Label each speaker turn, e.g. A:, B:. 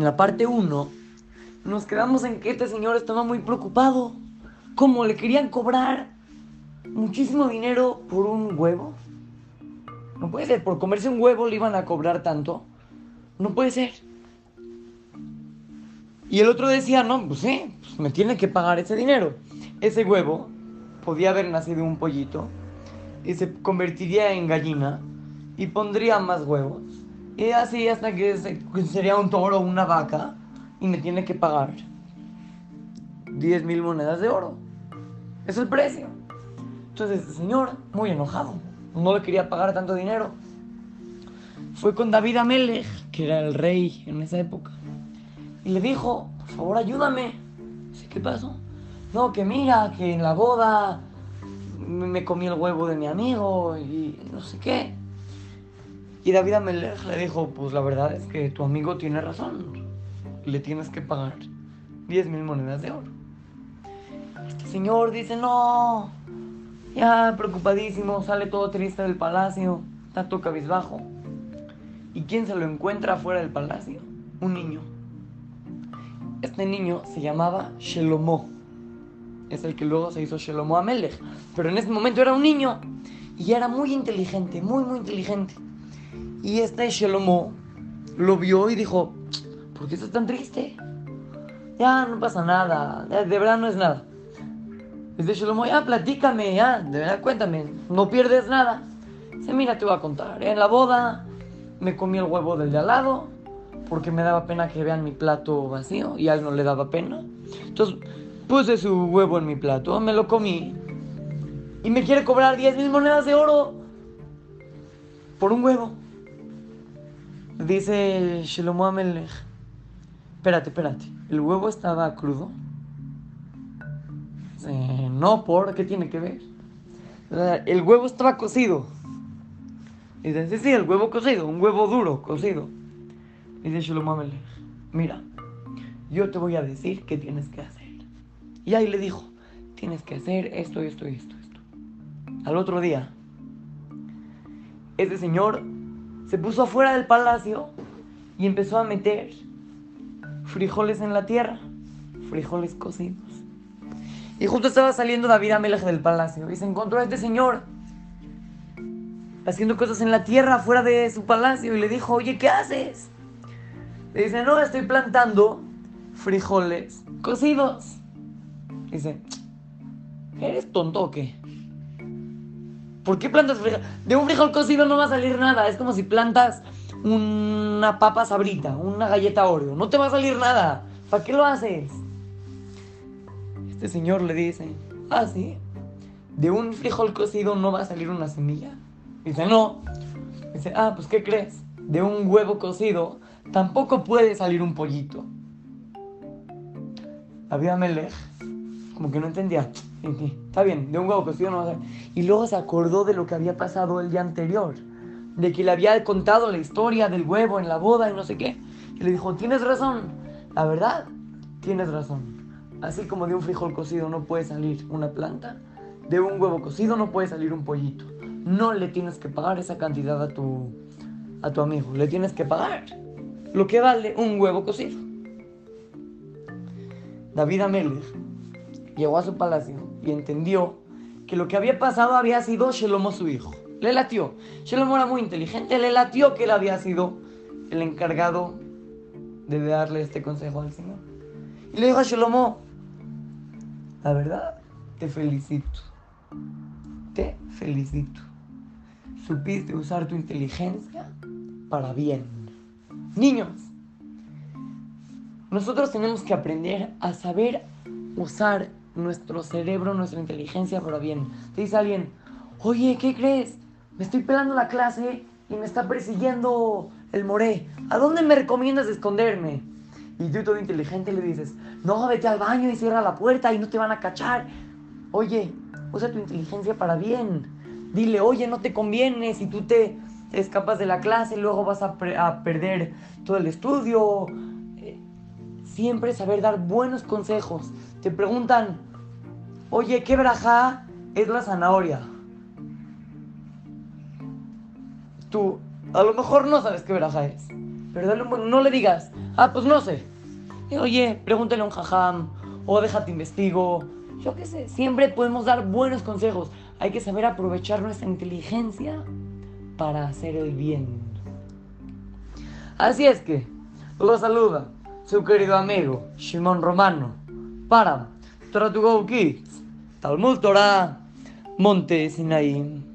A: en la parte 1, nos quedamos en que este señor estaba muy preocupado. Como le querían cobrar muchísimo dinero por un huevo. No puede ser, por comerse un huevo le iban a cobrar tanto. No puede ser. Y el otro decía, no, pues sí, pues me tiene que pagar ese dinero. Ese huevo podía haber nacido un pollito y se convertiría en gallina y pondría más huevos. Y así hasta que sería un toro o una vaca y me tiene que pagar 10 mil monedas de oro. Es el precio. Entonces el señor, muy enojado, no le quería pagar tanto dinero. Fue con David Amelech, que era el rey en esa época, y le dijo, por favor ayúdame. ¿Qué pasó? No, que mira, que en la boda me comí el huevo de mi amigo y no sé qué. Y David Amelech le dijo, pues la verdad es que tu amigo tiene razón. Le tienes que pagar 10 mil monedas de oro. Este señor dice, no, ya preocupadísimo, sale todo triste del palacio, está todo cabizbajo. ¿Y quién se lo encuentra afuera del palacio? Un niño. Este niño se llamaba Shelomo. Es el que luego se hizo Shelomo Amelech. Pero en ese momento era un niño. Y era muy inteligente, muy, muy inteligente. Y este Shelomo lo vio y dijo, ¿por qué estás tan triste? Ya, no pasa nada. de verdad no es nada. Dice Shelomo, ya, platícame, ya, de verdad cuéntame. No pierdes nada. Dice, mira, te voy a contar. En la boda me comí el huevo del de al lado porque me daba pena que vean mi plato vacío y a él no le daba pena. Entonces puse su huevo en mi plato, me lo comí y me quiere cobrar 10 mil monedas de oro por un huevo. Dice Shelomo Amelech, espérate, espérate, ¿el huevo estaba crudo? no, ¿por qué tiene que ver? El huevo estaba cocido. Dice, sí, sí, el huevo cocido, un huevo duro, cocido. Dice Shlomo Amelech, mira, yo te voy a decir qué tienes que hacer. Y ahí le dijo, tienes que hacer esto, esto, esto, esto. Al otro día, ese señor se puso afuera del palacio y empezó a meter frijoles en la tierra, frijoles cocidos. Y justo estaba saliendo David Amelech del palacio y se encontró a este señor haciendo cosas en la tierra fuera de su palacio y le dijo, oye, ¿qué haces? Le dice, no, estoy plantando frijoles cocidos. Dice, ¿eres tonto o qué? ¿Por qué plantas frijoles? De un frijol cocido no va a salir nada. Es como si plantas una papa sabrita, una galleta Oreo. No te va a salir nada. ¿Para qué lo haces? Este señor le dice, ah, sí. De un frijol cocido no va a salir una semilla. Dice, no. Dice, ah, pues ¿qué crees? De un huevo cocido tampoco puede salir un pollito. Había Melech, como que no entendía. Está bien, de un huevo cocido no va a salir. Y luego se acordó de lo que había pasado el día anterior. De que le había contado la historia del huevo en la boda y no sé qué. Y le dijo, tienes razón. La verdad, tienes razón. Así como de un frijol cocido no puede salir una planta, de un huevo cocido no puede salir un pollito no le tienes que pagar esa cantidad a tu, a tu amigo, le tienes que pagar lo que vale un huevo cocido. David Amelech llegó a su palacio y entendió que lo que había pasado había sido Shelomo su hijo. Le latió. Shelomo era muy inteligente, le latió que él había sido el encargado de darle este consejo al Señor. Y le dijo a Shelomo, la verdad, te felicito. Te felicito supiste usar tu inteligencia para bien. Niños, nosotros tenemos que aprender a saber usar nuestro cerebro, nuestra inteligencia para bien. Te dice alguien, oye, ¿qué crees? Me estoy pelando la clase y me está persiguiendo el moré. ¿A dónde me recomiendas esconderme? Y tú todo inteligente le dices, no, vete al baño y cierra la puerta y no te van a cachar. Oye, usa tu inteligencia para bien. Dile, oye, no te conviene si tú te escapas de la clase, luego vas a, perder todo el estudio. Siempre saber dar buenos consejos. Te preguntan, oye, ¿qué braja es la zanahoria? Tú, a lo mejor no sabes qué braja es. Pero dale un no le digas, ah, pues no sé. Y, Oye, pregúntale a un jajam, o déjate investigo. Yo qué sé, siempre podemos dar buenos consejos. Hay que saber aprovechar nuestra inteligencia para hacer el bien. Así es que, lo saluda su querido amigo Shimon Romano para Torah Talmud Torah, Monte Sinaí.